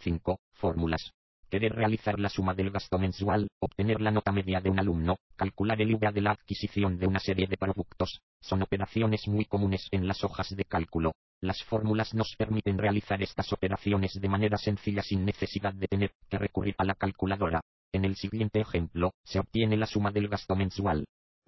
5. Fórmulas. Querer realizar la suma del gasto mensual, obtener la nota media de un alumno, calcular el IVA de la adquisición de una serie de productos, son operaciones muy comunes en las hojas de cálculo. Las fórmulas nos permiten realizar estas operaciones de manera sencilla sin necesidad de tener que recurrir a la calculadora. En el siguiente ejemplo, se obtiene la suma del gasto mensual.